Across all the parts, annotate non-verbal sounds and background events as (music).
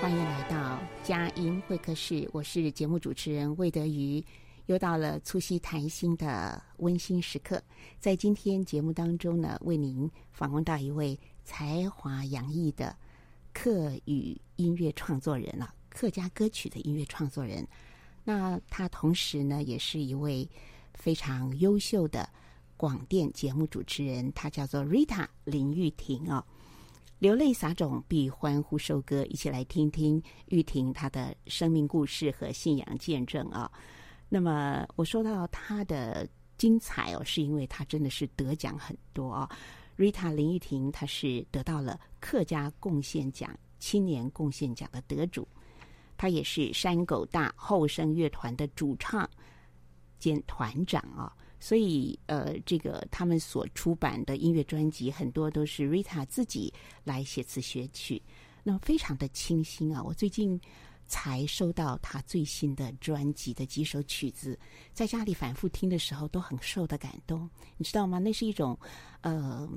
欢迎来到佳音会客室。我是节目主持人魏德瑜。又到了促膝谈心的温馨时刻，在今天节目当中呢，为您访问到一位才华洋溢的客语音乐创作人啊，客家歌曲的音乐创作人。那他同时呢，也是一位非常优秀的广电节目主持人，他叫做 Rita 林玉婷啊。流泪撒种，必欢呼收割。一起来听听玉婷她的生命故事和信仰见证啊。那么我说到她的精彩哦，是因为她真的是得奖很多啊。Rita 林玉婷，她是得到了客家贡献奖青年贡献奖的得主，她也是山狗大后生乐团的主唱兼团长啊。所以，呃，这个他们所出版的音乐专辑很多都是 Rita 自己来写词写曲，那么非常的清新啊！我最近才收到他最新的专辑的几首曲子，在家里反复听的时候都很受的感动，你知道吗？那是一种，呃，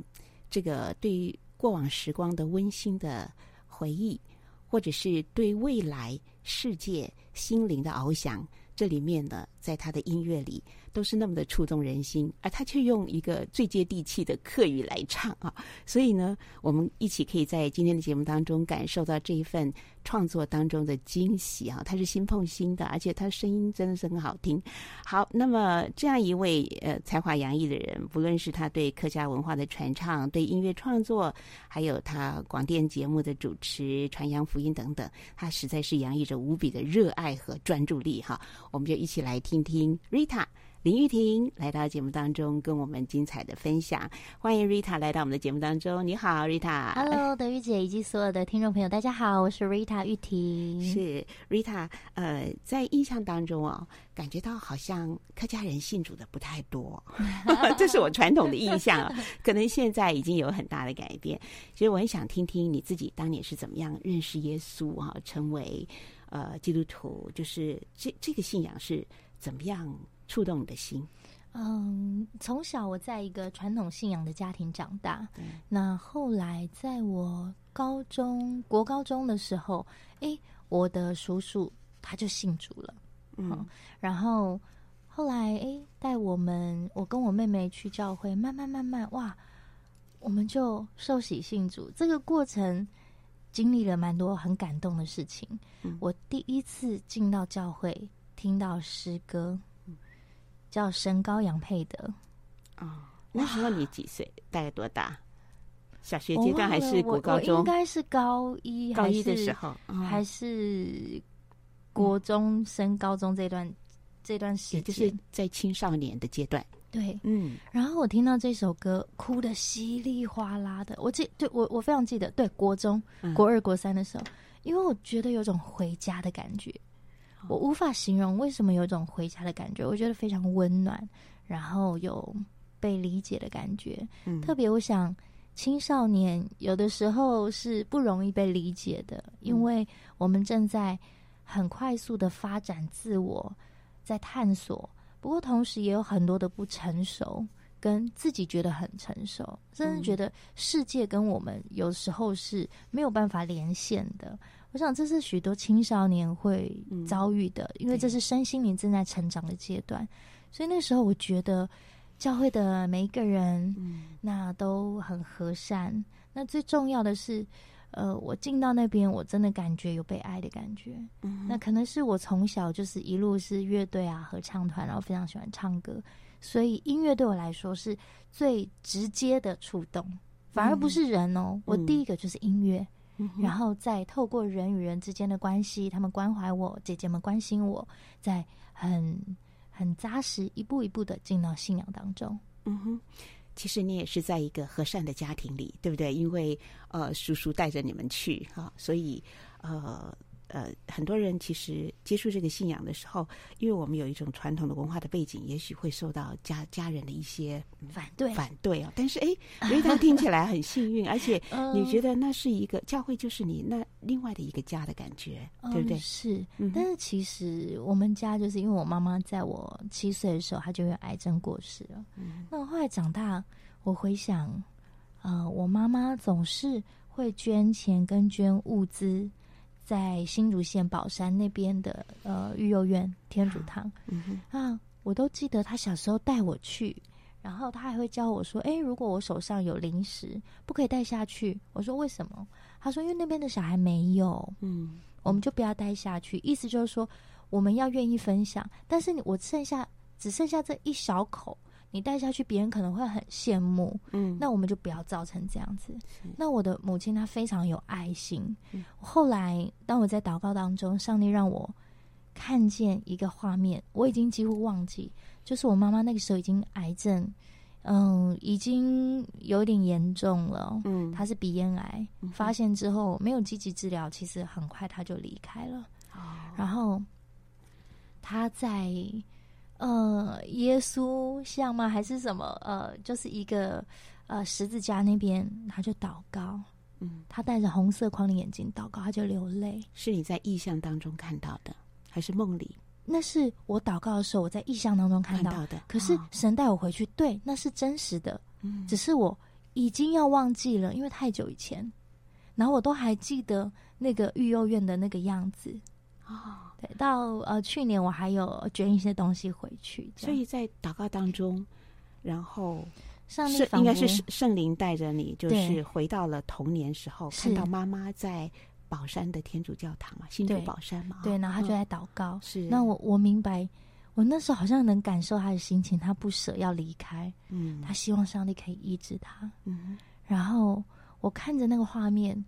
这个对于过往时光的温馨的回忆，或者是对未来世界心灵的翱翔。这里面呢，在他的音乐里都是那么的触动人心，而他却用一个最接地气的客语来唱啊！所以呢，我们一起可以在今天的节目当中感受到这一份创作当中的惊喜啊！他是心碰心的，而且他声音真的是很好听。好，那么这样一位呃才华洋溢的人，不论是他对客家文化的传唱、对音乐创作，还有他广电节目的主持、传扬福音等等，他实在是洋溢着无比的热爱和专注力哈！我们就一起来听听 Rita 林玉婷来到节目当中，跟我们精彩的分享。欢迎 Rita 来到我们的节目当中。你好，Rita。Hello，德玉姐以及所有的听众朋友，大家好，我是 Rita 玉婷。是 Rita，呃，在印象当中哦，感觉到好像客家人信主的不太多，(laughs) 这是我传统的印象。(laughs) 可能现在已经有很大的改变。其实我很想听听你自己当年是怎么样认识耶稣哈，成为。呃，基督徒就是这这个信仰是怎么样触动你的心？嗯，从小我在一个传统信仰的家庭长大。嗯、那后来在我高中国高中的时候，哎，我的叔叔他就信主了。嗯，嗯，然后后来哎，带我们我跟我妹妹去教会，慢慢慢慢哇，我们就受洗信主。这个过程。经历了蛮多很感动的事情。嗯、我第一次进到教会，听到诗歌，嗯、叫《神羔羊配得》。哦，那时候你几岁？大概多大？小学阶段还是国高中？应该是高一，高一的时候，哦、还是国中升高中这段、嗯、这段时间，就是在青少年的阶段。对，嗯，然后我听到这首歌，哭的稀里哗啦的。我记，对我我非常记得，对，国中、国二、国三的时候，嗯、因为我觉得有种回家的感觉，我无法形容为什么有种回家的感觉。我觉得非常温暖，然后有被理解的感觉。嗯，特别我想，青少年有的时候是不容易被理解的，因为我们正在很快速的发展自我，在探索。不过，同时也有很多的不成熟，跟自己觉得很成熟，甚至觉得世界跟我们有时候是没有办法连线的。我想这是许多青少年会遭遇的，嗯、因为这是身心灵正在成长的阶段。所以那时候我觉得教会的每一个人，嗯、那都很和善。那最重要的是，呃，我进到那边，我真的感觉有被爱的感觉。嗯、那可能是我从小就是一路是乐队啊、合唱团，然后非常喜欢唱歌，所以音乐对我来说是最直接的触动，反而不是人哦。嗯、我第一个就是音乐。然后再透过人与人之间的关系，他们关怀我，姐姐们关心我，在很很扎实，一步一步的进到信仰当中。嗯哼，其实你也是在一个和善的家庭里，对不对？因为呃，叔叔带着你们去哈，所以呃。呃，很多人其实接触这个信仰的时候，因为我们有一种传统的文化的背景，也许会受到家家人的一些反对反对啊。但是哎，因为他听起来很幸运，而且 (laughs) 你觉得那是一个教会，就是你那另外的一个家的感觉，嗯、对不对？是，但是其实我们家就是因为我妈妈在我七岁的时候，她就有癌症过世了。嗯、那我后来长大，我回想，呃，我妈妈总是会捐钱跟捐物资。在新竹县宝山那边的呃育幼院天主堂，嗯哼啊，我都记得他小时候带我去，然后他还会教我说：“哎，如果我手上有零食，不可以带下去。”我说：“为什么？”他说：“因为那边的小孩没有，嗯，我们就不要带下去。意思就是说，我们要愿意分享，但是我剩下只剩下这一小口。”你带下去，别人可能会很羡慕。嗯，那我们就不要造成这样子。那我的母亲她非常有爱心。嗯，后来当我在祷告当中，上帝让我看见一个画面，我已经几乎忘记，就是我妈妈那个时候已经癌症，嗯，已经有点严重了。嗯，她是鼻咽癌，嗯、发现之后没有积极治疗，其实很快她就离开了。哦，然后她在。呃，耶稣像吗？还是什么？呃，就是一个呃十字架那边，他就祷告。嗯，他戴着红色框的眼睛祷告，他就流泪。是你在意象当中看到的，还是梦里？那是我祷告的时候，我在意象当中看到，的。可是神带我回去，哦、对，那是真实的。嗯，只是我已经要忘记了，因为太久以前。然后我都还记得那个育幼院的那个样子。哦。对，到呃去年我还有捐一些东西回去，所以在祷告当中，然后上帝应该是圣灵带着你，就是回到了童年时候，看到妈妈在宝山的天主教堂嘛，新竹宝山嘛，对，然后他就在祷告。嗯、是，那我我明白，我那时候好像能感受他的心情，他不舍要离开，嗯，他希望上帝可以医治他，嗯，然后我看着那个画面，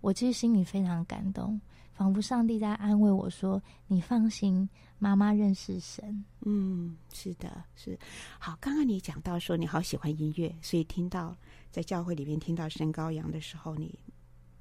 我其实心里非常感动。仿佛上帝在安慰我说：“你放心，妈妈认识神。”嗯，是的，是。好，刚刚你讲到说你好喜欢音乐，所以听到在教会里面听到《神羔羊》的时候，你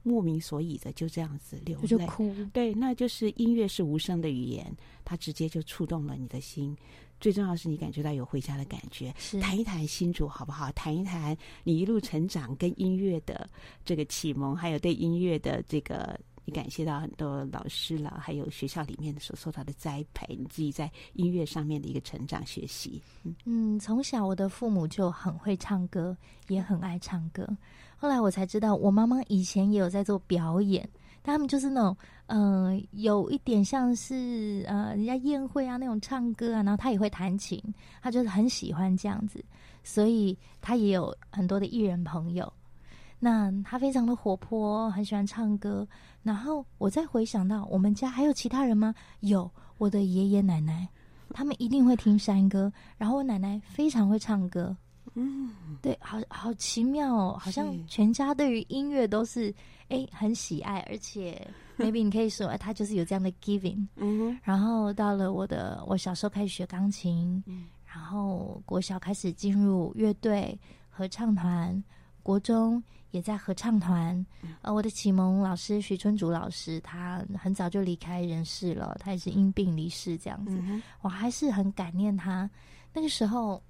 莫名所以的就这样子流泪，就哭。对，那就是音乐是无声的语言，它直接就触动了你的心。最重要是你感觉到有回家的感觉。是，谈一谈新主好不好？谈一谈你一路成长跟音乐的这个启蒙，还有对音乐的这个。你感谢到很多老师了，还有学校里面所受到的栽培，你自己在音乐上面的一个成长学习。嗯，从小我的父母就很会唱歌，也很爱唱歌。后来我才知道，我妈妈以前也有在做表演，他们就是那种，嗯、有一点像是呃人家宴会啊那种唱歌啊，然后她也会弹琴，她就是很喜欢这样子，所以她也有很多的艺人朋友。那他非常的活泼，很喜欢唱歌。然后我再回想到我们家还有其他人吗？有，我的爷爷奶奶，他们一定会听山歌。然后我奶奶非常会唱歌。嗯，对，好好奇妙哦，好像全家对于音乐都是哎很喜爱，而且 maybe 你可以说他就是有这样的 giving。嗯，然后到了我的我小时候开始学钢琴，嗯，然后国小开始进入乐队、合唱团，国中。也在合唱团，呃，我的启蒙老师徐春竹老师，他很早就离开人世了，他也是因病离世这样子，嗯、我还是很感念他。那个时候，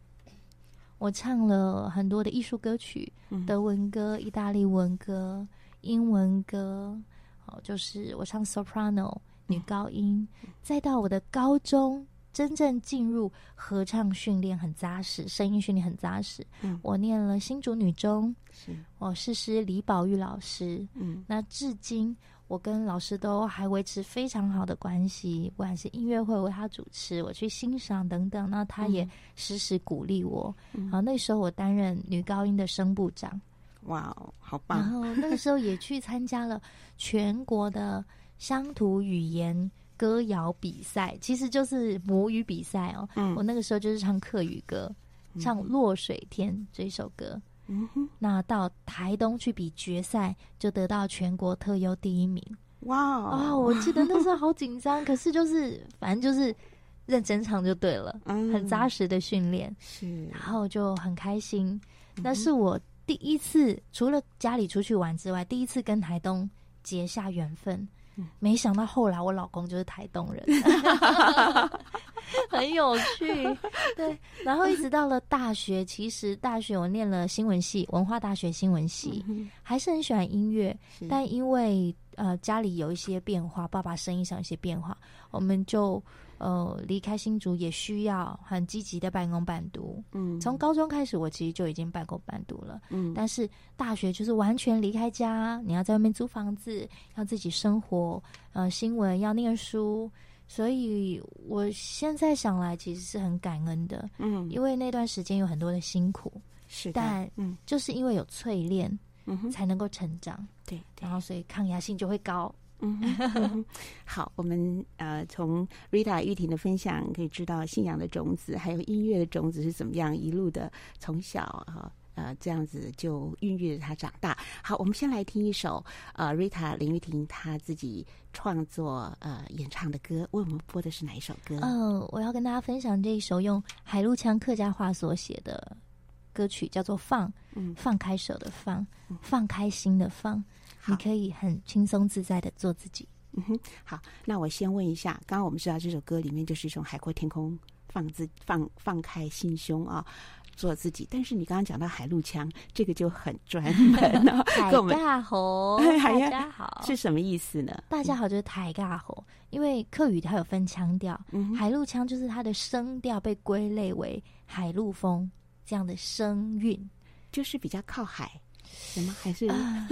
我唱了很多的艺术歌曲，嗯、德文歌、意大利文歌、英文歌，哦，就是我唱 soprano 女高音，嗯、再到我的高中。真正进入合唱训练很扎实，声音训练很扎实。嗯，我念了新竹女中，是，我是师李宝玉老师。嗯，那至今我跟老师都还维持非常好的关系，不管是音乐会为他主持，我去欣赏等等，那他也时时鼓励我。然后那时候我担任女高音的声部长，哇，好棒！然后那个时候也去参加了全国的乡土语言歌谣比赛，其实就是母语比赛哦。嗯，我那个时候就是唱客语歌，唱《落水天》这首歌。嗯哼，那到台东去比决赛，就得到全国特优第一名。哇啊！我记得那时候好紧张，(laughs) 可是就是反正就是认真唱就对了，嗯，很扎实的训练是，然后就很开心。那是我第一次除了家里出去玩之外，第一次跟台东结下缘分。没想到后来我老公就是台东人，(laughs) 很有趣。(laughs) 对，然后一直到了大学，其实大学我念了新闻系，文化大学新闻系，还是很喜欢音乐，但因为呃家里有一些变化，爸爸生意上有一些变化，我们就。呃，离开新竹也需要很积极的半工半读。嗯，从高中开始，我其实就已经半工半读了。嗯，但是大学就是完全离开家，你要在外面租房子，要自己生活。呃，新闻要念书，所以我现在想来，其实是很感恩的。嗯，因为那段时间有很多的辛苦，是，但嗯，就是因为有淬炼，嗯，才能够成长。对，然后所以抗压性就会高。嗯，(laughs) 好，我们呃从 Rita 玉婷的分享可以知道信仰的种子，还有音乐的种子是怎么样一路的从小哈呃这样子就孕育着他长大。好，我们先来听一首呃 Rita 林玉婷她自己创作呃演唱的歌，为我们播的是哪一首歌？嗯、我要跟大家分享这一首用海陆腔客家话所写的歌曲，叫做《放》，嗯，放开手的放，放开心的放。你可以很轻松自在的做自己。嗯哼，好，那我先问一下，刚刚我们知道这首歌里面就是一种海阔天空，放自放放开心胸啊，做自己。但是你刚刚讲到海陆腔，这个就很专门了。(laughs) 大家好，大家好是什么意思呢？大家好就是大家好，因为客语它有分腔调，嗯、海陆腔就是它的声调被归类为海陆风这样的声韵，就是比较靠海，什么还是？呃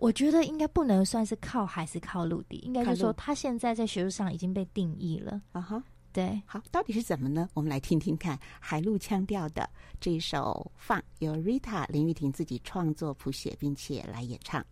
我觉得应该不能算是靠海，是靠陆地，应该就是说他现在在学术上已经被定义了。啊哈，对，好，到底是怎么呢？我们来听听看海陆腔调的这一首《放》，由 Rita 林玉婷自己创作谱写，并且来演唱。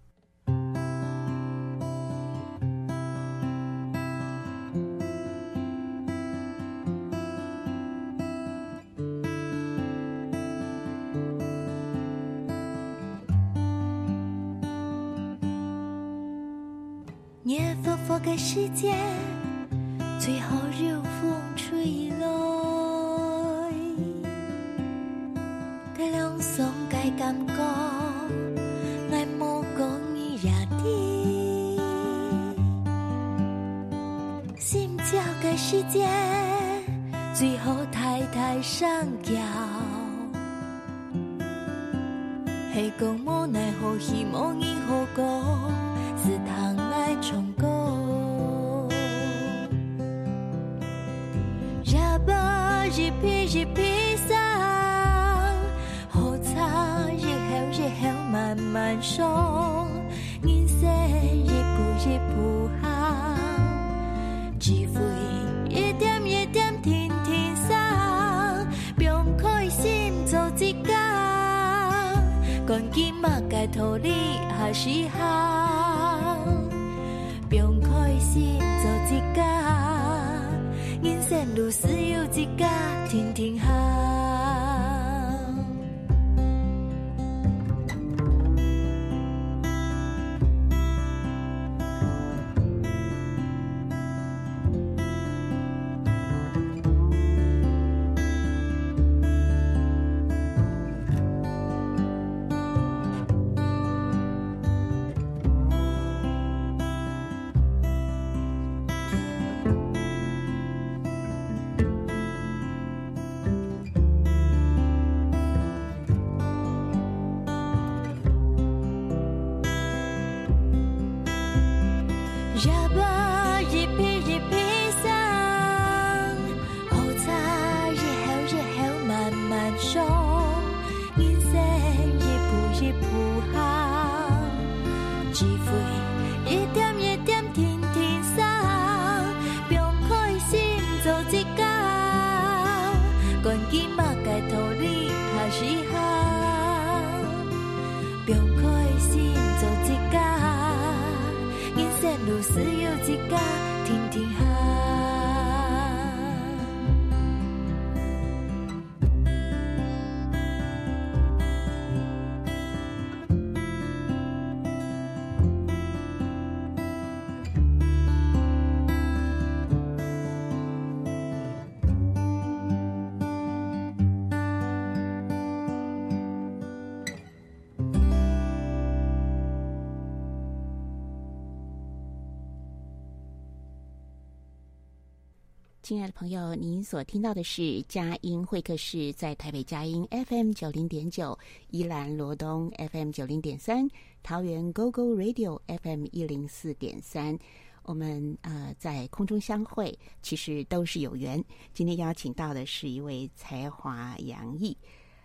亲爱的朋友，您所听到的是佳音会客室，在台北佳音 FM 九零点九，宜兰罗东 FM 九零点三，桃园 GO GO Radio FM 一零四点三。我们呃在空中相会，其实都是有缘。今天邀请到的是一位才华洋溢，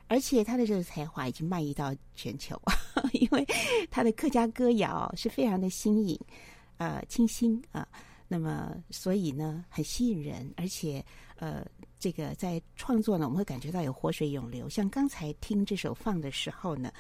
而且他的这个才华已经蔓延到全球，(laughs) 因为他的客家歌谣是非常的新颖，呃，清新啊。那么，所以呢，很吸引人，而且，呃，这个在创作呢，我们会感觉到有活水涌流。像刚才听这首放的时候呢，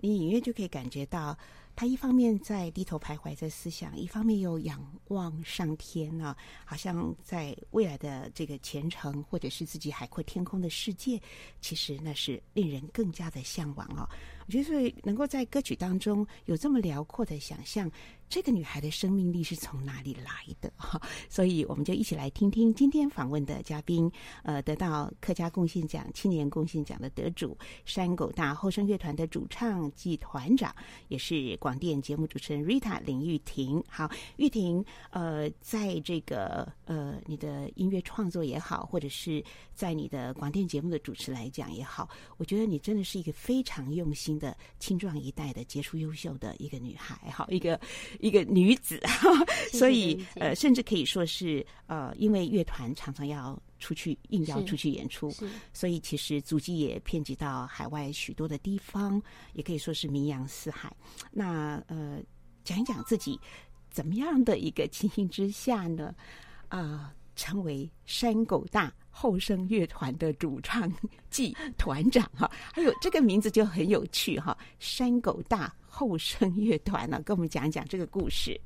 你隐约就可以感觉到，他一方面在低头徘徊在思想，一方面又仰望上天啊，好像在未来的这个前程，或者是自己海阔天空的世界，其实那是令人更加的向往哦。我觉得，所以能够在歌曲当中有这么辽阔的想象。这个女孩的生命力是从哪里来的？哈，所以我们就一起来听听今天访问的嘉宾，呃，得到客家贡献奖青年贡献奖的得主，山狗大后生乐团的主唱暨团长，也是广电节目主持人 Rita 林玉婷。好，玉婷，呃，在这个呃你的音乐创作也好，或者是在你的广电节目的主持来讲也好，我觉得你真的是一个非常用心的青壮一代的杰出优秀的一个女孩，好，一个。一个女子，(laughs) 所以呃，甚至可以说是呃，因为乐团常常要出去应邀出去演出，所以其实足迹也遍及到海外许多的地方，也可以说是名扬四海。那呃，讲一讲自己怎么样的一个情形之下呢？啊、呃，成为山狗大后生乐团的主唱暨团长哈，还有这个名字就很有趣哈，山狗大。后生乐团呢，(laughs) 跟我们讲一讲这个故事。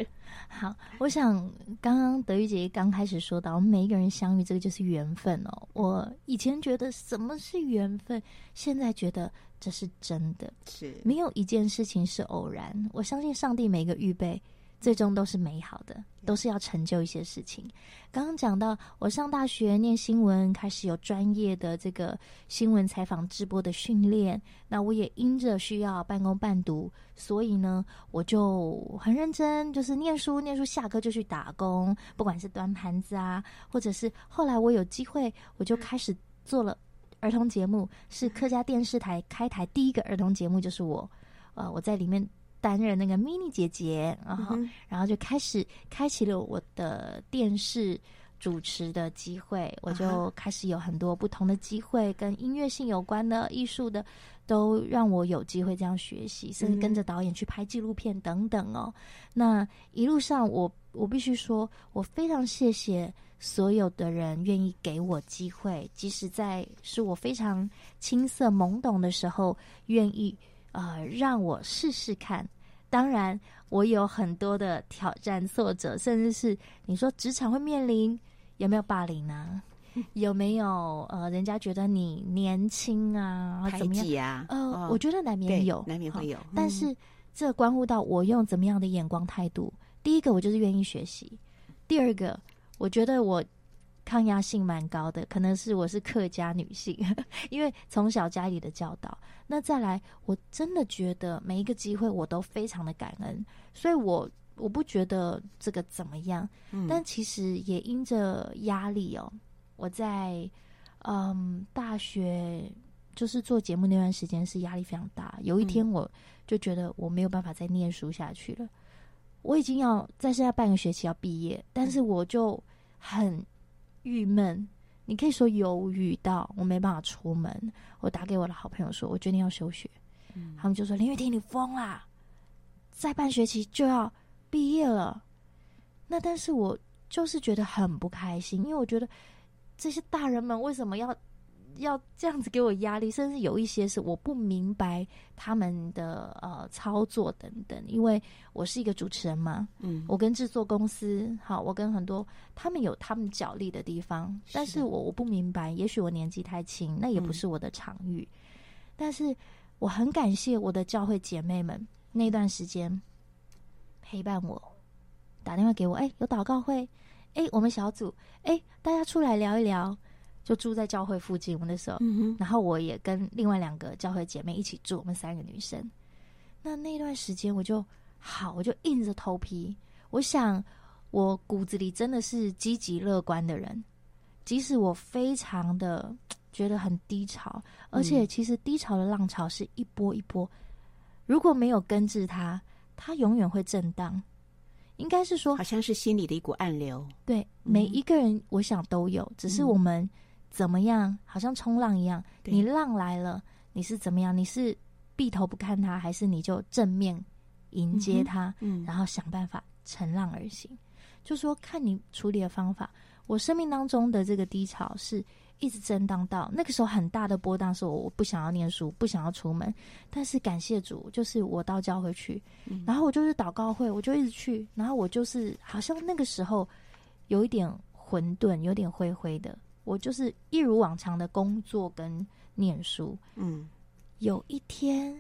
好，我想刚刚德玉姐刚开始说到，我们每一个人相遇，这个就是缘分哦。我以前觉得什么是缘分，现在觉得这是真的，是没有一件事情是偶然。我相信上帝每个预备。最终都是美好的，都是要成就一些事情。刚刚讲到，我上大学念新闻，开始有专业的这个新闻采访直播的训练。那我也因着需要半工半读，所以呢，我就很认真，就是念书，念书下课就去打工，不管是端盘子啊，或者是后来我有机会，我就开始做了儿童节目，是客家电视台开台第一个儿童节目，就是我，呃，我在里面。担任那个 mini 姐姐，然后，嗯、然后就开始开启了我的电视主持的机会，我就开始有很多不同的机会，跟音乐性有关的、艺术的，都让我有机会这样学习，甚至跟着导演去拍纪录片等等哦。那一路上我，我我必须说，我非常谢谢所有的人愿意给我机会，即使在是我非常青涩懵懂的时候，愿意。呃，让我试试看。当然，我有很多的挑战挫折，甚至是你说职场会面临有没有霸凌呢？(laughs) 有没有呃，人家觉得你年轻啊，怎么样啊？呃，哦、我觉得难免有，难免会有。但是这关乎到我用怎么样的眼光态度。第一个，我就是愿意学习；第二个，我觉得我。抗压性蛮高的，可能是我是客家女性，(laughs) 因为从小家里的教导。那再来，我真的觉得每一个机会我都非常的感恩，所以我我不觉得这个怎么样。嗯、但其实也因着压力哦，我在嗯大学就是做节目那段时间是压力非常大。有一天我就觉得我没有办法再念书下去了，我已经要再剩下半个学期要毕业，但是我就很。郁闷，你可以说犹豫到我没办法出门。我打给我的好朋友说，我决定要休学。嗯、他们就说：“林雨婷，你疯啦！再半学期就要毕业了。”那但是我就是觉得很不开心，因为我觉得这些大人们为什么要要这样子给我压力，甚至有一些是我不明白他们的呃操作等等，因为我是一个主持人嘛，嗯，我跟制作公司好，我跟很多他们有他们角力的地方，但是我我不明白，也许我年纪太轻，那也不是我的场域，嗯、但是我很感谢我的教会姐妹们那段时间陪伴我，打电话给我，哎，有祷告会，哎，我们小组，哎，大家出来聊一聊。就住在教会附近，我们那时候，然后我也跟另外两个教会姐妹一起住，我们三个女生。那那段时间我就好，我就硬着头皮。我想，我骨子里真的是积极乐观的人，即使我非常的觉得很低潮，而且其实低潮的浪潮是一波一波，如果没有根治它，它永远会震荡。应该是说，好像是心里的一股暗流。对，每一个人我想都有，只是我们。嗯怎么样？好像冲浪一样，你浪来了，你是怎么样？你是闭头不看它，还是你就正面迎接它？嗯，嗯，然后想办法乘浪而行。就说看你处理的方法。我生命当中的这个低潮是一直震荡到那个时候很大的波荡，是我我不想要念书，不想要出门。但是感谢主，就是我到教会去，嗯、然后我就是祷告会，我就一直去，然后我就是好像那个时候有一点混沌，有点灰灰的。我就是一如往常的工作跟念书，嗯，有一天，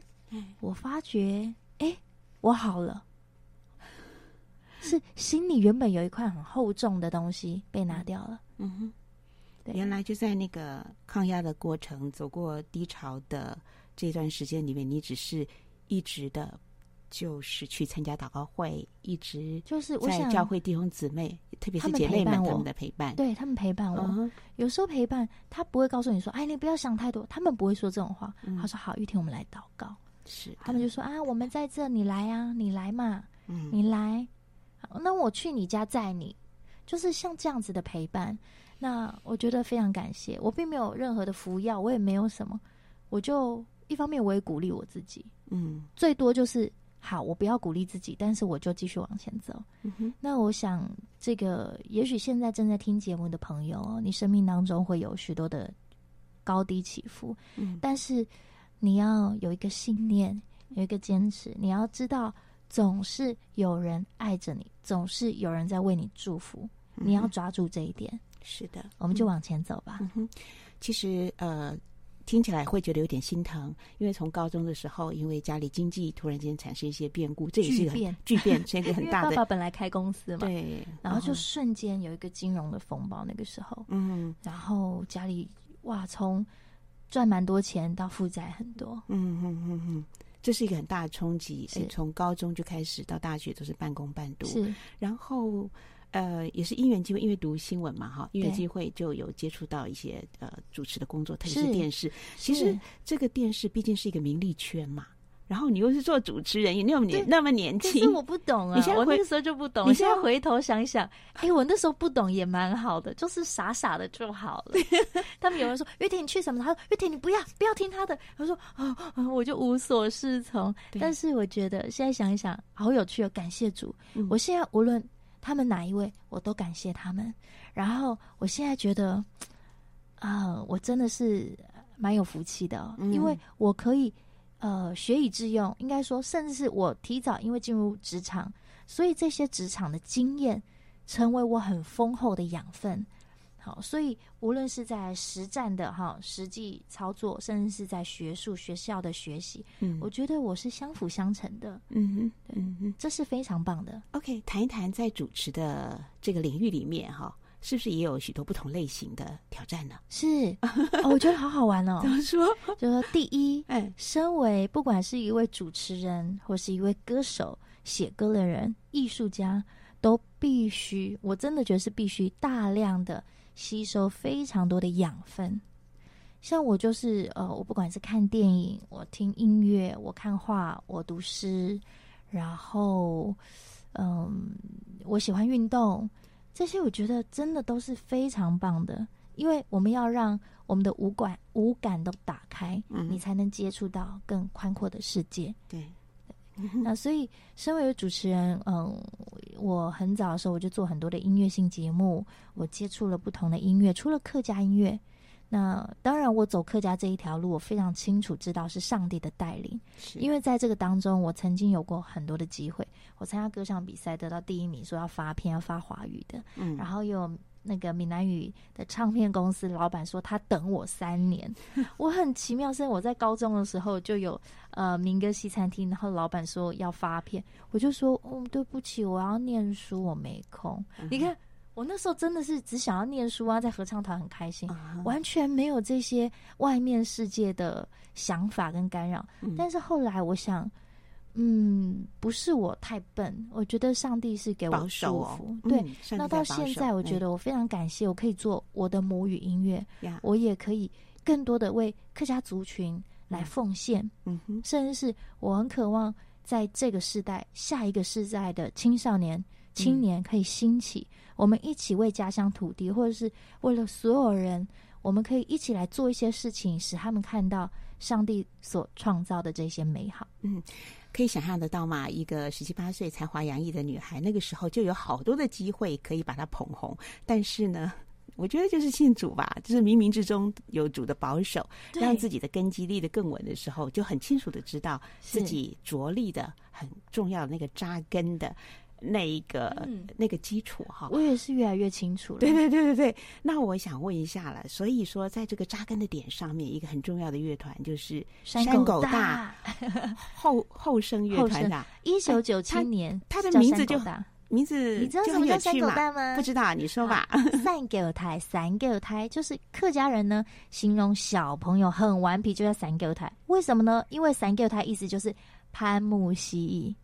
我发觉，哎，我好了，是心里原本有一块很厚重的东西被拿掉了，嗯哼，对，原来就在那个抗压的过程，走过低潮的这段时间里面，你只是一直的。就是去参加祷告会，一直就是在教会弟兄姊妹，特别是姐妹们他们的陪伴，对他们陪伴我。Uh. 有时候陪伴他不会告诉你说：“哎，你不要想太多。”他们不会说这种话。嗯、他说：“好，玉婷，我们来祷告。”是，他们就说：“啊，我们在这，你来啊，你来嘛，嗯、你来。那我去你家载你。”就是像这样子的陪伴，那我觉得非常感谢。我并没有任何的服药，我也没有什么，我就一方面我也鼓励我自己，嗯，最多就是。好，我不要鼓励自己，但是我就继续往前走。嗯、那我想，这个也许现在正在听节目的朋友，你生命当中会有许多的高低起伏，嗯、但是你要有一个信念，有一个坚持。你要知道，总是有人爱着你，总是有人在为你祝福。嗯、你要抓住这一点。是的，我们就往前走吧。嗯，其实呃。听起来会觉得有点心疼，因为从高中的时候，因为家里经济突然间产生一些变故，这也是一个巨变，巨变，是一个很大的。(laughs) 爸爸本来开公司嘛，对，然后就瞬间有一个金融的风暴，那个时候，嗯，然后家里哇，从赚蛮多钱到负债很多，嗯嗯嗯嗯，这是一个很大的冲击。是从高中就开始到大学都是半工半读，是，然后。呃，也是因缘机会，因为读新闻嘛，哈，因缘机会就有接触到一些呃主持的工作，特别是电视。其实这个电视毕竟是一个名利圈嘛，然后你又是做主持人，你那么年那么年轻，可是我不懂啊，你现在我那个时候就不懂。你现在回头想想，(laughs) 哎，我那时候不懂也蛮好的，就是傻傻的就好了。(laughs) 他们有人说玉婷你去什么？他说玉婷你不要不要听他的。他说啊，我就无所适从。但是我觉得现在想一想，好有趣哦，感谢主。我现在无论。他们哪一位，我都感谢他们。然后我现在觉得，啊、呃，我真的是蛮有福气的，嗯、因为我可以呃学以致用。应该说，甚至是我提早因为进入职场，所以这些职场的经验成为我很丰厚的养分。好，所以无论是在实战的哈实际操作，甚至是在学术学校的学习，嗯，我觉得我是相辅相成的，嗯哼，嗯哼，这是非常棒的。OK，谈一谈在主持的这个领域里面哈，是不是也有许多不同类型的挑战呢？(laughs) 是，哦，我觉得好好玩哦。怎么说？就说第一，(laughs) 哎，身为不管是一位主持人，或是一位歌手、写歌的人、艺术家，都必须，我真的觉得是必须大量的。吸收非常多的养分，像我就是呃，我不管是看电影，我听音乐，我看画，我读诗，然后嗯，我喜欢运动，这些我觉得真的都是非常棒的，因为我们要让我们的五感五感都打开，嗯，你才能接触到更宽阔的世界。对。那所以，身为主持人，嗯，我很早的时候我就做很多的音乐性节目，我接触了不同的音乐，除了客家音乐，那当然，我走客家这一条路，我非常清楚知道是上帝的带领，因为在这个当中，我曾经有过很多的机会，我参加歌唱比赛得到第一名，说要发片要发华语的，嗯，然后又。那个闽南语的唱片公司老板说他等我三年，(laughs) 我很奇妙，是我在高中的时候就有呃民歌西餐厅，然后老板说要发片，我就说哦对不起，我要念书，我没空。嗯、你看我那时候真的是只想要念书啊，在合唱团很开心，嗯、完全没有这些外面世界的想法跟干扰。嗯、但是后来我想。嗯，不是我太笨，我觉得上帝是给我祝福。哦、对，嗯、那到现在，我觉得我非常感谢，我可以做我的母语音乐，嗯、我也可以更多的为客家族群来奉献。嗯哼，甚至是我很渴望在这个时代、下一个世代的青少年、青年可以兴起，嗯、我们一起为家乡土地，或者是为了所有人，我们可以一起来做一些事情，使他们看到上帝所创造的这些美好。嗯。可以想象得到吗？一个十七八岁才华洋溢的女孩，那个时候就有好多的机会可以把她捧红。但是呢，(laughs) 我觉得就是信主吧，就是冥冥之中有主的保守，让自己的根基立得更稳的时候，就很清楚的知道自己着力的很重要的那个扎根的。那一个、嗯、那个基础哈，我也是越来越清楚了。对对对对对，那我想问一下了，所以说在这个扎根的点上面，一个很重要的乐团就是山狗大后 (laughs) 后生乐团的。一九九七年，他的名字就名字，你知道什么叫山狗蛋吗？不知道，你说吧。三狗胎，三狗胎就是客家人呢，形容小朋友很顽皮，就叫三狗胎。为什么呢？因为三狗胎意思就是攀木蜥蜴。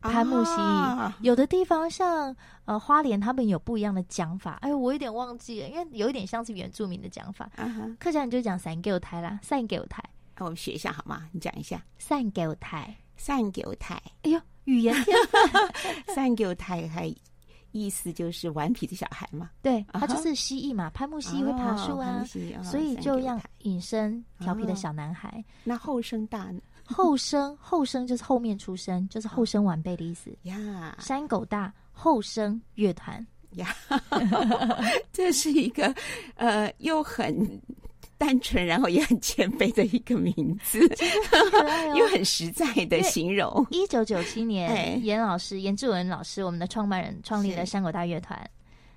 攀木蜥蜴，有的地方像呃花莲，他们有不一样的讲法。哎，我有点忘记了，因为有一点像是原住民的讲法。Uh. 客家人就讲三狗台啦，三狗台。那我们学一下好吗？你讲一下。三狗台，三狗台。哎呦，语言天分！(laughs) 三狗台还意思就是顽皮的小孩嘛。对，他就是蜥蜴嘛，攀木蜥蜴会爬树啊，uh. 所以就让隐身调皮的小男孩。Uh. 那后生大呢？(laughs) 后生，后生就是后面出生，就是后生晚辈的意思呀。山狗大后生乐团呀. (laughs) 这是一个呃又很单纯，然后也很谦卑的一个名字，哦、(laughs) 又很实在的形容。一九九七年，严老师严志文老师，我们的创办人创立了山狗大乐团。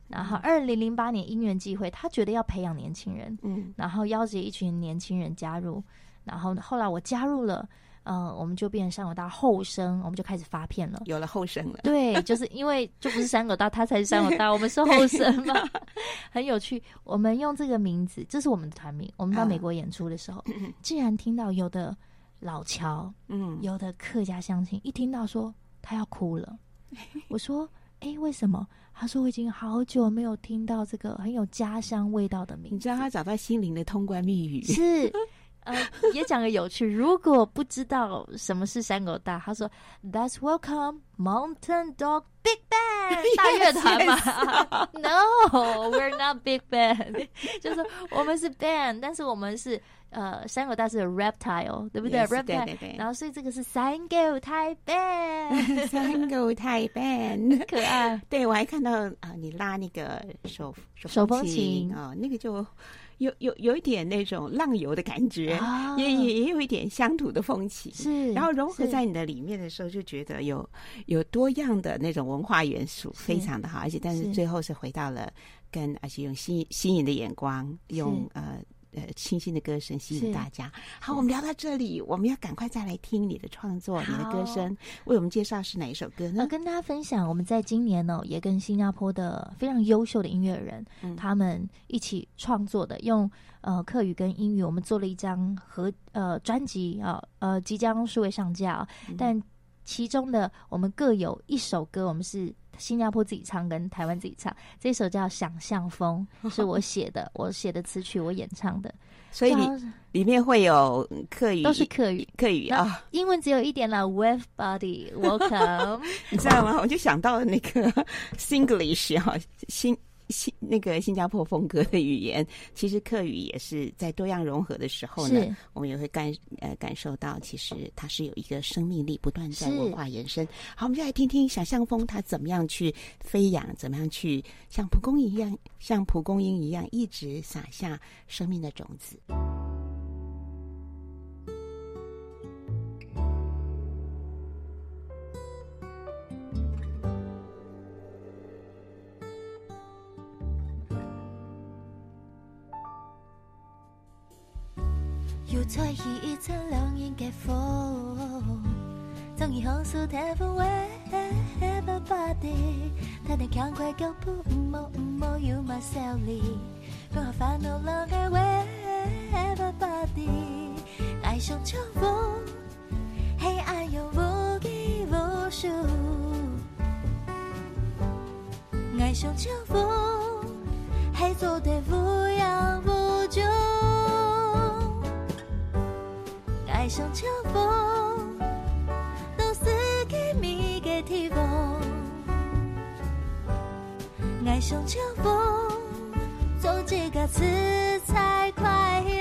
然后二零零八年因缘际会，他觉得要培养年轻人，嗯，然后邀集一群年轻人加入。然后后来我加入了，嗯、呃，我们就变成山狗大后生，我们就开始发片了，有了后生了。(laughs) 对，就是因为就不是山狗大，他才是山狗大，我们是后生嘛，(laughs) 很有趣。我们用这个名字，这是我们的团名。我们到美国演出的时候，嗯、竟然听到有的老乔，嗯，有的客家乡亲，一听到说他要哭了。(laughs) 我说，哎，为什么？他说我已经好久没有听到这个很有家乡味道的名字。你知道他找到心灵的通关密语是。呃，也讲个有趣。如果不知道什么是山狗大，他说 "That's welcome Mountain Dog Big Band (laughs) 大乐团嘛。(laughs) No, we're not Big Band，(laughs) 就是我们是 Band，但是我们是呃山狗大是 Reptile，对不对？Reptile，然后所以这个是山狗太 band，山狗太 band，可爱。对我还看到啊，你拉那个手手手风琴啊，那个就。有有有一点那种浪游的感觉，啊、也也也有一点乡土的风情，是。然后融合在你的里面的时候，就觉得有有多样的那种文化元素，非常的好。而且，但是最后是回到了跟，而且用新新颖的眼光，用呃。呃，清新的歌声吸引大家。好，我们聊到这里，我们要赶快再来听你的创作，你的歌声为我们介绍是哪一首歌呢？呃，跟大家分享，我们在今年呢，也跟新加坡的非常优秀的音乐人，嗯、他们一起创作的，用呃客语跟英语，我们做了一张合呃专辑啊，呃即将数位上架，嗯、但其中的我们各有一首歌，我们是。新加坡自己唱跟台湾自己唱，这首叫《想象风》，是我写的，(laughs) 我写的词曲，我演唱的。所以里里面会有客语，都是客语，客语啊。英文只有一点了，Wave Body Welcome，(laughs) 你知道吗？我就想到了那个 (laughs) Singlish 哈，新新那个新加坡风格的语言，其实客语也是在多样融合的时候呢，我们也会感呃感受到，其实它是有一个生命力，不断在文化延伸。好，我们就来听听小象风它怎么样去飞扬，怎么样去像蒲公英一样，像蒲公英一样，一直撒下生命的种子。又吹起一阵凉意嘅风，终于红树台风尾，Everybody，他的强快脚步，唔好唔好有马笑里，放下烦恼，Everybody，爱上秋风，黑暗又无拘无束，爱上秋风，黑做的无恙无咎。爱上秋风，都是给你给提供。爱上秋风，做几个词才快乐。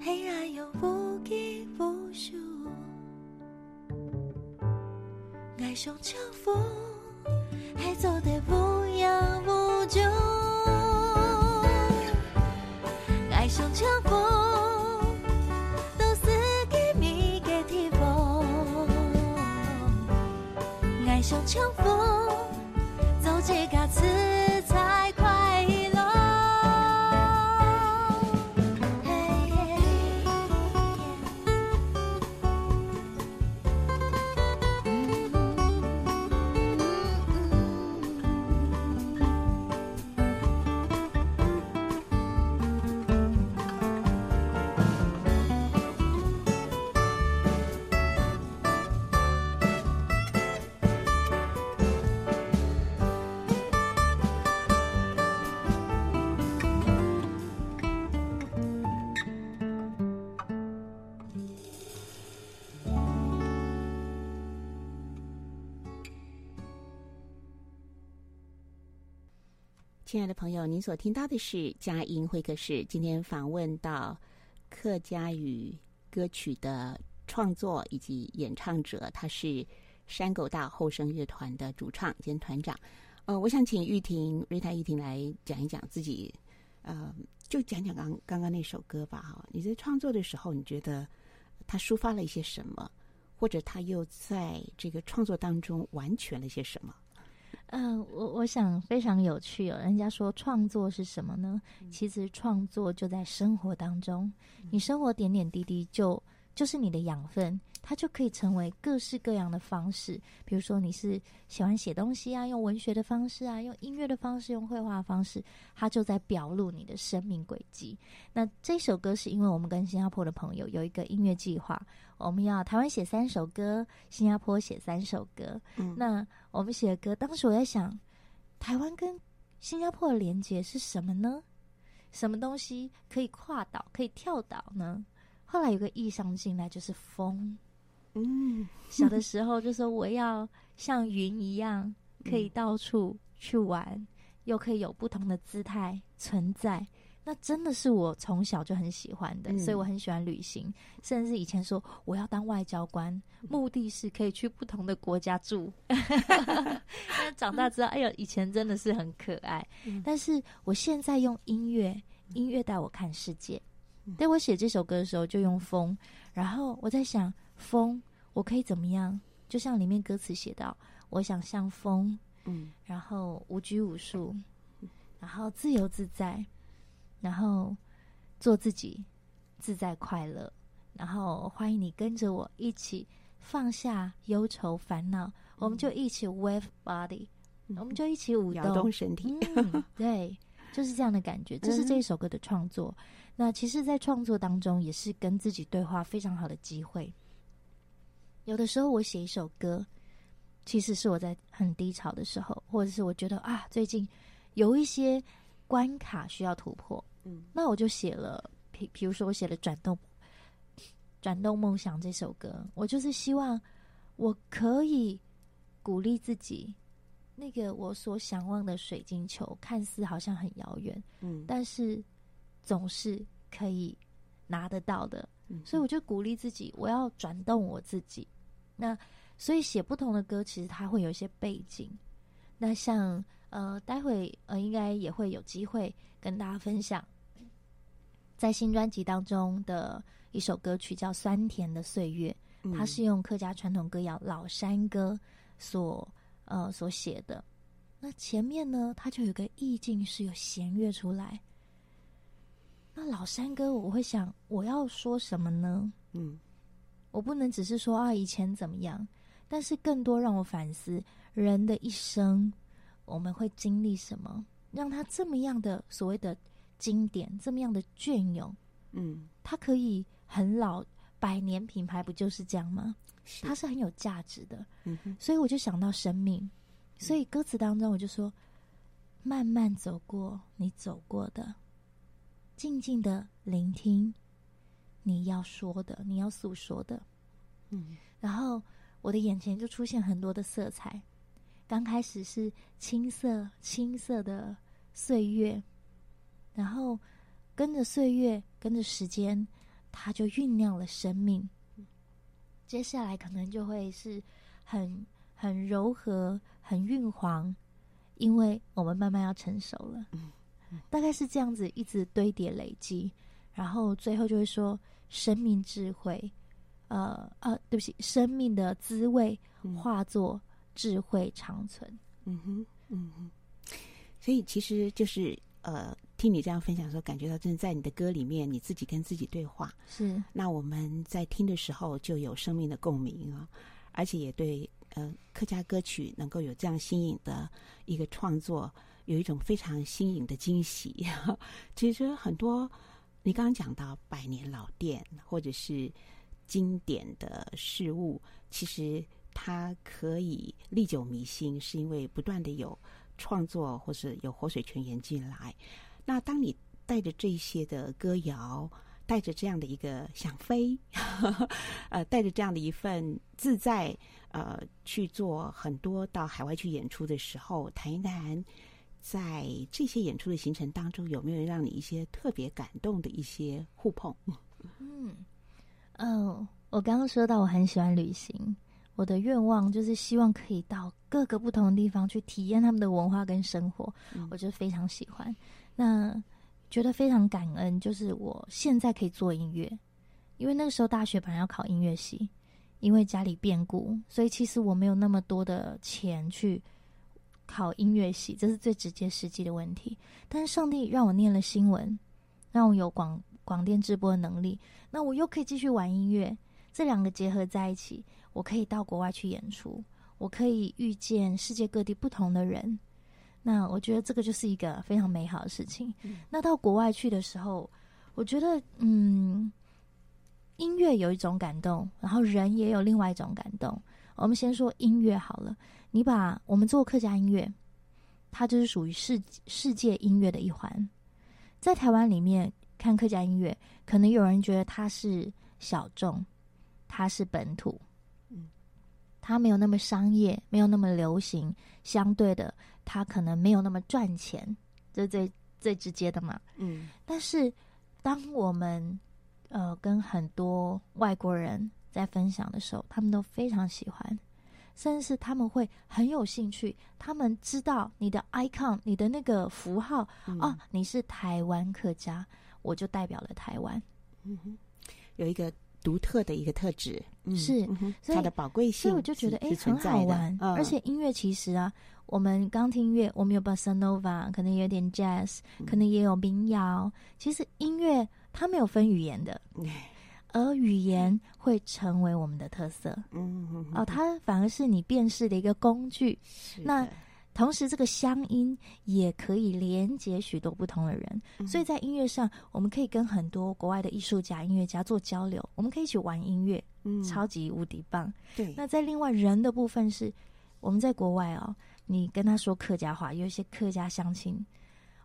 黑暗又无拘无束。爱上秋风，还走得无影无踪。爱上秋风，都是给你嘅地方。爱上秋风，亲爱的朋友，您所听到的是佳音会客室。今天访问到客家语歌曲的创作以及演唱者，他是山狗大后生乐团的主唱兼团长。呃，我想请玉婷、瑞泰玉婷来讲一讲自己，呃，就讲讲刚刚刚那首歌吧。哈，你在创作的时候，你觉得他抒发了一些什么，或者他又在这个创作当中完全了些什么？嗯、呃，我我想非常有趣哦。人家说创作是什么呢？嗯、其实创作就在生活当中，嗯、你生活点点滴滴就就是你的养分。它就可以成为各式各样的方式，比如说你是喜欢写东西啊，用文学的方式啊，用音乐的方式，用绘画的方式，它就在表露你的生命轨迹。那这首歌是因为我们跟新加坡的朋友有一个音乐计划，我们要台湾写三首歌，新加坡写三首歌。嗯，那我们写的歌，当时我在想，台湾跟新加坡的连接是什么呢？什么东西可以跨岛，可以跳岛呢？后来有个意象进来，就是风。嗯，小的时候就说我要像云一样，可以到处去玩，嗯、又可以有不同的姿态存在。那真的是我从小就很喜欢的，嗯、所以我很喜欢旅行，甚至以前说我要当外交官，目的是可以去不同的国家住。(laughs) 但长大之后，哎呦，以前真的是很可爱。嗯、但是我现在用音乐，音乐带我看世界。在我写这首歌的时候，就用风，然后我在想风。我可以怎么样？就像里面歌词写到，我想像风，嗯，然后无拘无束，然后自由自在，然后做自己，自在快乐，然后欢迎你跟着我一起放下忧愁烦恼，嗯、我们就一起 wave body，、嗯、我们就一起舞动，动身体、嗯，对，就是这样的感觉。(laughs) 这是这一首歌的创作。嗯、那其实，在创作当中，也是跟自己对话非常好的机会。有的时候我写一首歌，其实是我在很低潮的时候，或者是我觉得啊，最近有一些关卡需要突破，嗯，那我就写了，比比如说我写了《转动转动梦想》这首歌，我就是希望我可以鼓励自己，那个我所想望的水晶球，看似好像很遥远，嗯，但是总是可以拿得到的，嗯，所以我就鼓励自己，我要转动我自己。那所以写不同的歌，其实它会有一些背景。那像呃，待会呃，应该也会有机会跟大家分享，在新专辑当中的一首歌曲叫《酸甜的岁月》，它是用客家传统歌谣老山歌所呃所写的。那前面呢，它就有个意境是有弦乐出来。那老山歌，我会想我要说什么呢？嗯。我不能只是说啊，以前怎么样，但是更多让我反思人的一生，我们会经历什么，让他这么样的所谓的经典，这么样的隽永，嗯，它可以很老，百年品牌不就是这样吗？是。它是很有价值的，嗯哼，所以我就想到生命，所以歌词当中我就说，慢慢走过你走过的，静静的聆听。你要说的，你要诉说的，嗯，然后我的眼前就出现很多的色彩，刚开始是青色、青色的岁月，然后跟着岁月，跟着时间，它就酝酿了生命。接下来可能就会是很很柔和、很晕黄，因为我们慢慢要成熟了，嗯，大概是这样子，一直堆叠累积，然后最后就会说。生命智慧，呃呃，对不起，生命的滋味化作智慧长存。嗯哼，嗯哼。所以其实就是呃，听你这样分享的时候，感觉到真的在你的歌里面，你自己跟自己对话。是。那我们在听的时候就有生命的共鸣啊，而且也对呃客家歌曲能够有这样新颖的一个创作，有一种非常新颖的惊喜。(laughs) 其实很多。你刚刚讲到百年老店或者是经典的事物，其实它可以历久弥新，是因为不断的有创作或是有活水泉源进来。那当你带着这些的歌谣，带着这样的一个想飞，呵 (laughs) 呵呃，带着这样的一份自在，呃，去做很多到海外去演出的时候，谈一谈。在这些演出的行程当中，有没有让你一些特别感动的一些互碰？嗯，哦，我刚刚说到我很喜欢旅行，我的愿望就是希望可以到各个不同的地方去体验他们的文化跟生活，嗯、我就非常喜欢。那觉得非常感恩，就是我现在可以做音乐，因为那个时候大学本来要考音乐系，因为家里变故，所以其实我没有那么多的钱去。考音乐系，这是最直接实际的问题。但是上帝让我念了新闻，让我有广广电直播的能力，那我又可以继续玩音乐，这两个结合在一起，我可以到国外去演出，我可以遇见世界各地不同的人。那我觉得这个就是一个非常美好的事情。嗯、那到国外去的时候，我觉得，嗯，音乐有一种感动，然后人也有另外一种感动。我们先说音乐好了，你把我们做客家音乐，它就是属于世世界音乐的一环。在台湾里面看客家音乐，可能有人觉得它是小众，它是本土，嗯，它没有那么商业，没有那么流行，相对的。他可能没有那么赚钱，这最最直接的嘛。嗯，但是当我们呃跟很多外国人在分享的时候，他们都非常喜欢，甚至是他们会很有兴趣。他们知道你的 icon，你的那个符号、嗯、哦，你是台湾客家，我就代表了台湾。嗯哼，有一个。独特的一个特质是，嗯、它的宝贵性，所以我就觉得哎，很好玩。嗯、而且音乐其实啊，我们刚听音乐，我们有 bossa nova，可能有点 jazz，可能也有民谣。其实音乐它没有分语言的，(laughs) 而语言会成为我们的特色。嗯哦，它反而是你辨识的一个工具。那。同时，这个乡音也可以连接许多不同的人，嗯、所以在音乐上，我们可以跟很多国外的艺术家、音乐家做交流。我们可以一起玩音乐，嗯，超级无敌棒。对。那在另外人的部分是，我们在国外哦，你跟他说客家话，有一些客家乡亲，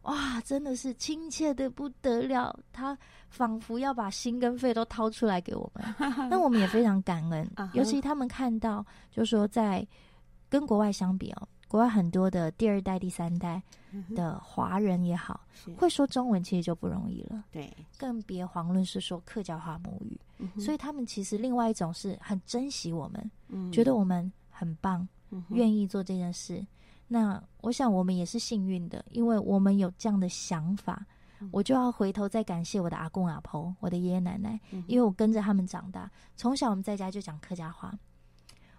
哇，真的是亲切的不得了，他仿佛要把心跟肺都掏出来给我们。(laughs) 那我们也非常感恩，尤其他们看到，就是说在跟国外相比哦。国外很多的第二代、第三代的华人也好，嗯、会说中文其实就不容易了。对，更别遑论是说客家话母语。嗯、所以他们其实另外一种是很珍惜我们，嗯、觉得我们很棒，愿、嗯、意做这件事。那我想我们也是幸运的，因为我们有这样的想法，嗯、我就要回头再感谢我的阿公阿婆、我的爷爷奶奶，嗯、因为我跟着他们长大，从小我们在家就讲客家话。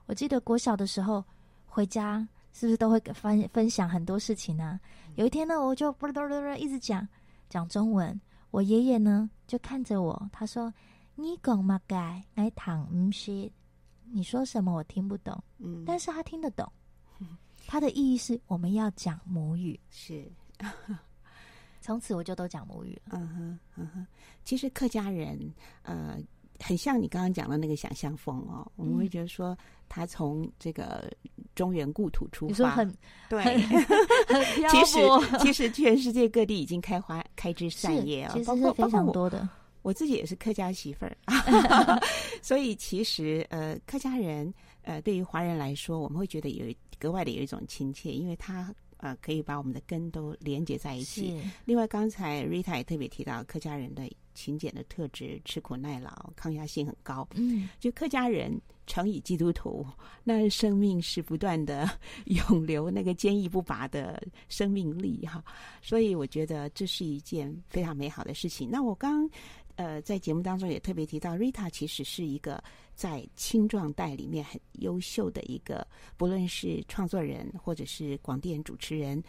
我记得国小的时候回家。是不是都会分分享很多事情呢、啊？有一天呢，我就一直讲讲中文。我爷爷呢就看着我，他说：“你讲嘛该来躺唔是？你说什么我听不懂。”嗯，但是他听得懂。他的意义是我们要讲母语。是，从此我就都讲母语了。嗯哼，嗯哼。其实客家人，呃。很像你刚刚讲的那个想象风哦，我们会觉得说他从这个中原故土出发，你说很对，(laughs) 其实其实全世界各地已经开花开枝散叶啊，其实是非常多的。我，我自己也是客家媳妇儿，(laughs) 所以其实呃，客家人呃，对于华人来说，我们会觉得有格外的有一种亲切，因为他呃可以把我们的根都连接在一起。另外，刚才 Rita 也特别提到客家人的。勤俭的特质，吃苦耐劳，抗压性很高。嗯，就客家人乘以基督徒，那生命是不断的 (laughs) 涌流，那个坚毅不拔的生命力哈。所以我觉得这是一件非常美好的事情。那我刚呃在节目当中也特别提到，Rita 其实是一个在青壮代里面很优秀的一个，不论是创作人或者是广电主持人。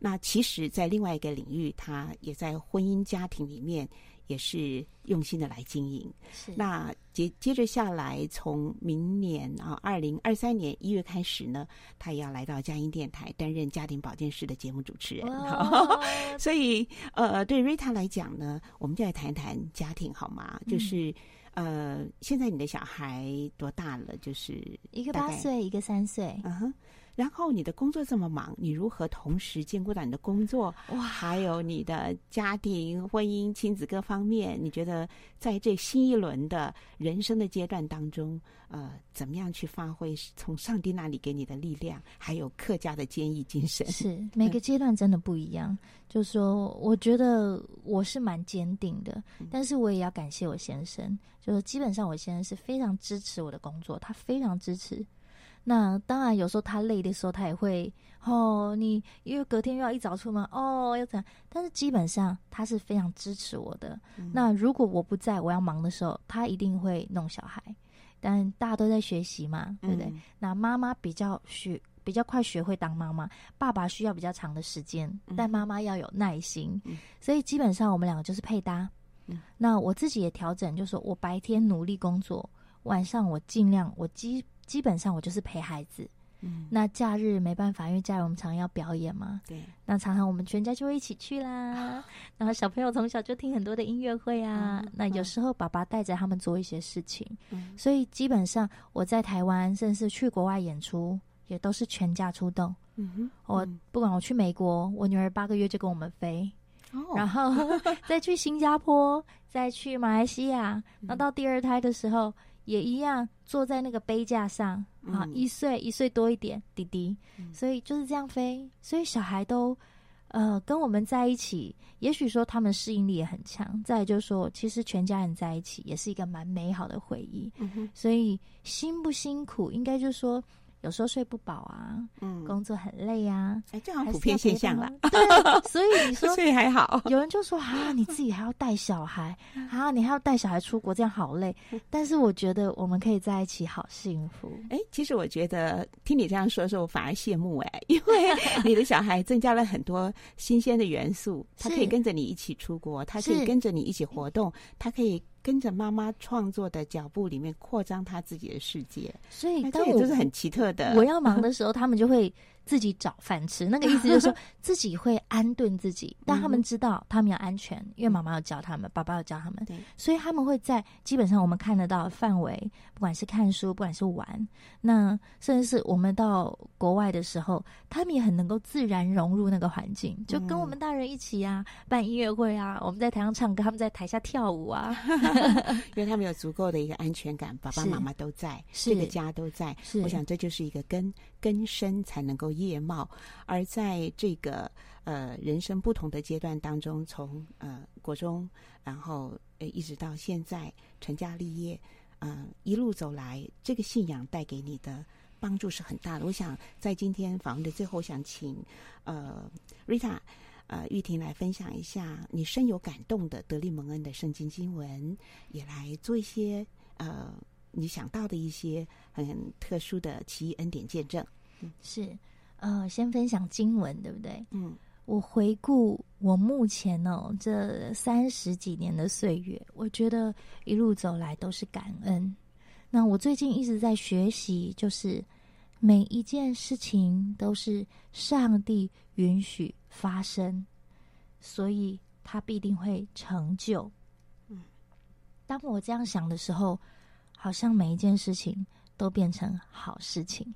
那其实，在另外一个领域，他也在婚姻家庭里面。也是用心的来经营。是。那接接着下来，从明年啊，二零二三年一月开始呢，他也要来到佳音电台担任家庭保健室的节目主持人。哦、(laughs) 所以，呃，对 Rita 来讲呢，我们就来谈谈家庭好吗？嗯、就是，呃，现在你的小孩多大了？就是一个八岁，一个三岁。嗯哼。然后你的工作这么忙，你如何同时兼顾到你的工作，哇，还有你的家庭、婚姻、亲子各方面？你觉得在这新一轮的人生的阶段当中，呃，怎么样去发挥从上帝那里给你的力量，还有客家的坚毅精神？是每个阶段真的不一样。嗯、就是说，我觉得我是蛮坚定的，但是我也要感谢我先生，就是基本上我先生是非常支持我的工作，他非常支持。那当然，有时候他累的时候，他也会哦，你因为隔天又要一早出门哦，要怎样？但是基本上他是非常支持我的。嗯、那如果我不在，我要忙的时候，他一定会弄小孩。但大家都在学习嘛，对不对？嗯、那妈妈比较学。比较快学会当妈妈，爸爸需要比较长的时间，嗯、但妈妈要有耐心，嗯、所以基本上我们两个就是配搭。嗯、那我自己也调整，就是说我白天努力工作，晚上我尽量我基基本上我就是陪孩子。嗯，那假日没办法，因为假日我们常常要表演嘛。对，那常常我们全家就会一起去啦。(laughs) 然后小朋友从小就听很多的音乐会啊。嗯、那有时候爸爸带着他们做一些事情，嗯、所以基本上我在台湾，甚至去国外演出，也都是全家出动。嗯哼，我不管我去美国，我女儿八个月就跟我们飞，哦、然后 (laughs) 再去新加坡，再去马来西亚。那到第二胎的时候。也一样坐在那个杯架上啊，嗯、一岁一岁多一点弟弟，嗯、所以就是这样飞，所以小孩都呃跟我们在一起，也许说他们适应力也很强。再就是说，其实全家人在一起也是一个蛮美好的回忆。嗯、所以辛不辛苦，应该就是说。有时候睡不饱啊，嗯，工作很累啊，哎，这样普遍现象了。对，所以你说，(laughs) 所以还好。有人就说啊，你自己还要带小孩啊，你还要带小孩出国，这样好累。但是我觉得我们可以在一起，好幸福。哎，其实我觉得听你这样说的时候，我反而羡慕哎，(laughs) 因为你的小孩增加了很多新鲜的元素，他可以跟着你一起出国，他可以跟着你一起活动，他可以。跟着妈妈创作的脚步里面扩张他自己的世界，所以这也就是很奇特的。我要忙的时候，他们就会。自己找饭吃，那个意思就是说 (laughs) 自己会安顿自己，但他们知道他们要安全，因为妈妈要教他们，爸爸要教他们，对，所以他们会在基本上我们看得到的范围，不管是看书，不管是玩，那甚至是我们到国外的时候，他们也很能够自然融入那个环境，就跟我们大人一起啊，办音乐会啊，我们在台上唱歌，他们在台下跳舞啊，(laughs) 因为他们有足够的一个安全感，爸爸妈妈都在，这个家都在，是，我想这就是一个根根深才能够。叶茂，而在这个呃人生不同的阶段当中，从呃国中，然后呃一直到现在成家立业，呃一路走来，这个信仰带给你的帮助是很大的。我想在今天访问的最后，想请呃 Rita 呃玉婷来分享一下你深有感动的得力蒙恩的圣经经文，也来做一些呃你想到的一些很特殊的奇异恩典见证。嗯，是。呃，先分享经文，对不对？嗯，我回顾我目前哦这三十几年的岁月，我觉得一路走来都是感恩。那我最近一直在学习，就是每一件事情都是上帝允许发生，所以他必定会成就。嗯，当我这样想的时候，好像每一件事情都变成好事情。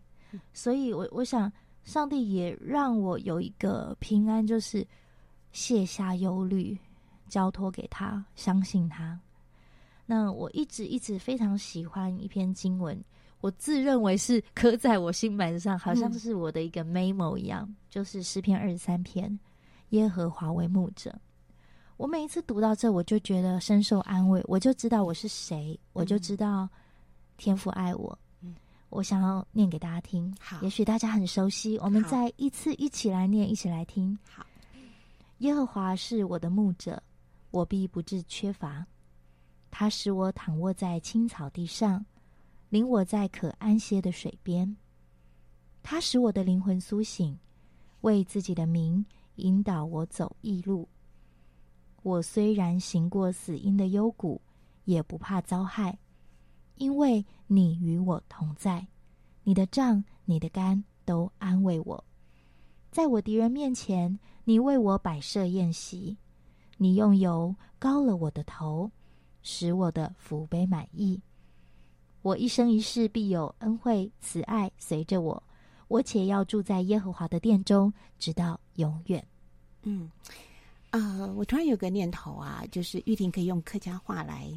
所以我我想。上帝也让我有一个平安，就是卸下忧虑，交托给他，相信他。那我一直一直非常喜欢一篇经文，我自认为是刻在我心板上，好像是我的一个 memo 一样，嗯、就是诗篇二十三篇，耶和华为牧者。我每一次读到这，我就觉得深受安慰，我就知道我是谁，我就知道天父爱我。我想要念给大家听，好，也许大家很熟悉，我们再一次一起来念，一起来听。好，耶和华是我的牧者，我必不致缺乏。他使我躺卧在青草地上，领我在可安歇的水边。他使我的灵魂苏醒，为自己的名引导我走义路。我虽然行过死荫的幽谷，也不怕遭害。因为你与我同在，你的杖、你的竿都安慰我。在我敌人面前，你为我摆设宴席，你用油膏了我的头，使我的福杯满意。我一生一世必有恩惠慈爱随着我，我且要住在耶和华的殿中，直到永远。嗯，呃，我突然有个念头啊，就是玉婷可以用客家话来。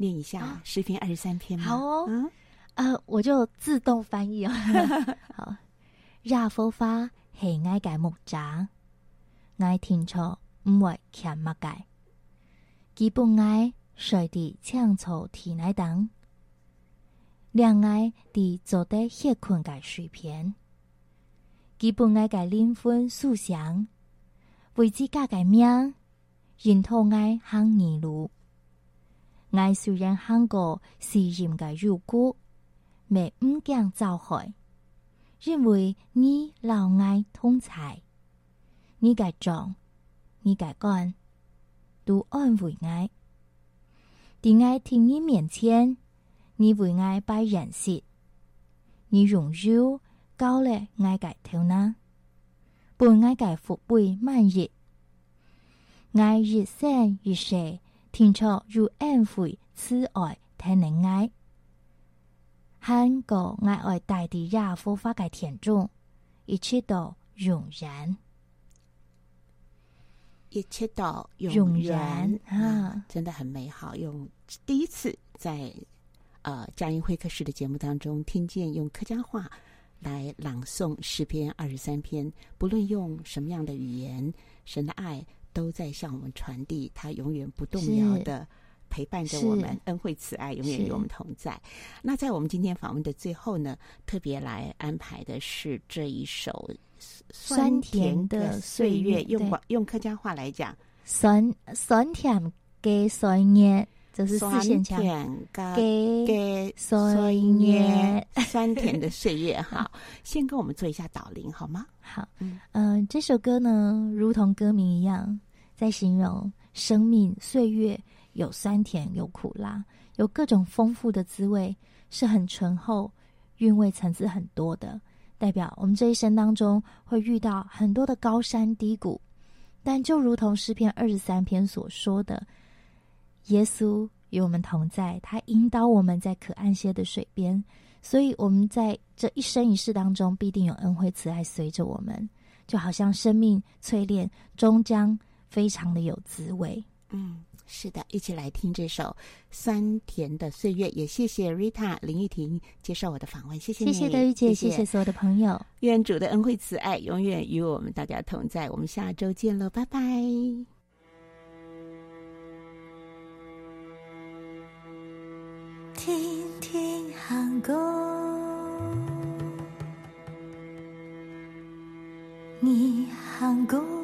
念一下诗篇二十三篇吗？好哦，嗯，呃，我就自动翻译哦。(laughs) 好，亚佛发黑爱盖木渣，爱听错唔会欠乜改，基本爱随地抢错提奶当，两爱地做得歇困改水片，基本爱改灵魂思想，为之加改命，认同爱行二路。爱虽然行过是严嘅入骨，未唔惊遭害，认为你老爱通财，你该壮，你该干，都安慰爱。在爱听你面前，你为爱摆筵席，你荣辱高了爱该头呢，本爱该福杯满溢，爱日生日世，天朝如恩惠慈爱疼能爱。韩国爱爱大地亚佛法嘅田中，一切都永然，一切都永然啊，真的很美好。用第一次在呃佳音会客室的节目当中，听见用客家话来朗诵诗篇二十三篇，不论用什么样的语言，神的爱都在向我们传递，他永远不动摇的。陪伴着我们，恩惠慈爱永远与我们同在。那在我们今天访问的最后呢，特别来安排的是这一首酸甜的岁月，用用客家话来讲，酸酸甜嘅岁月，就是酸甜嘅岁月，酸甜的岁月。哈，(laughs) 先跟我们做一下导聆好吗？好，嗯、呃，这首歌呢，如同歌名一样，在形容生命岁月。有酸甜，有苦辣，有各种丰富的滋味，是很醇厚、韵味层次很多的。代表我们这一生当中会遇到很多的高山低谷，但就如同诗篇二十三篇所说的，耶稣与我们同在，他引导我们在可安歇的水边，所以我们在这一生一世当中必定有恩惠慈爱随着我们，就好像生命淬炼终将非常的有滋味。嗯。是的，一起来听这首酸甜的岁月。也谢谢 Rita 林玉婷接受我的访问，谢谢你，谢谢德玉姐，谢谢，谢谢所有的朋友。愿主的恩惠慈爱永远与我们大家同在。我们下周见了，拜拜。听听寒宫你寒宫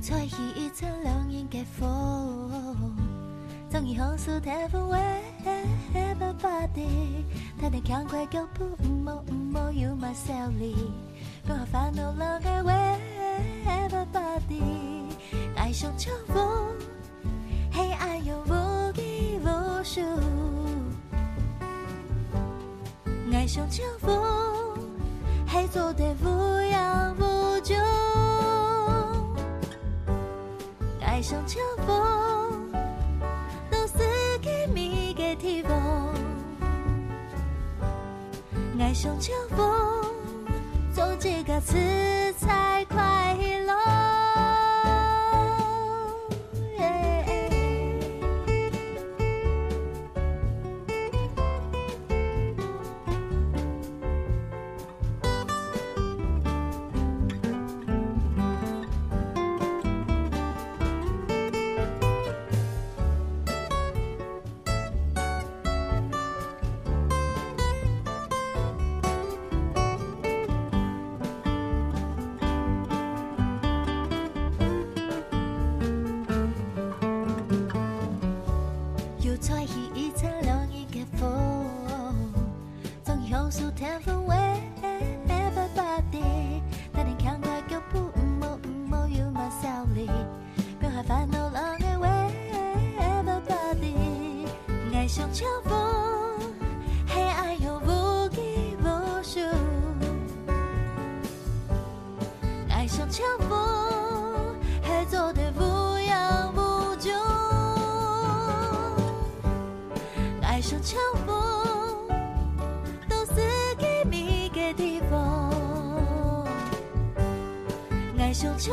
又吹起一阵凉意嘅风，终于红树台风尾，everybody，他的强快脚步，唔冇唔冇有马笑里，刚好烦恼了嘅尾。everybody，爱上秋风，黑暗又无拘无束，爱上秋风，黑做的无养爱上秋风，都是给你的地方，爱上秋风。做几个词才悄悄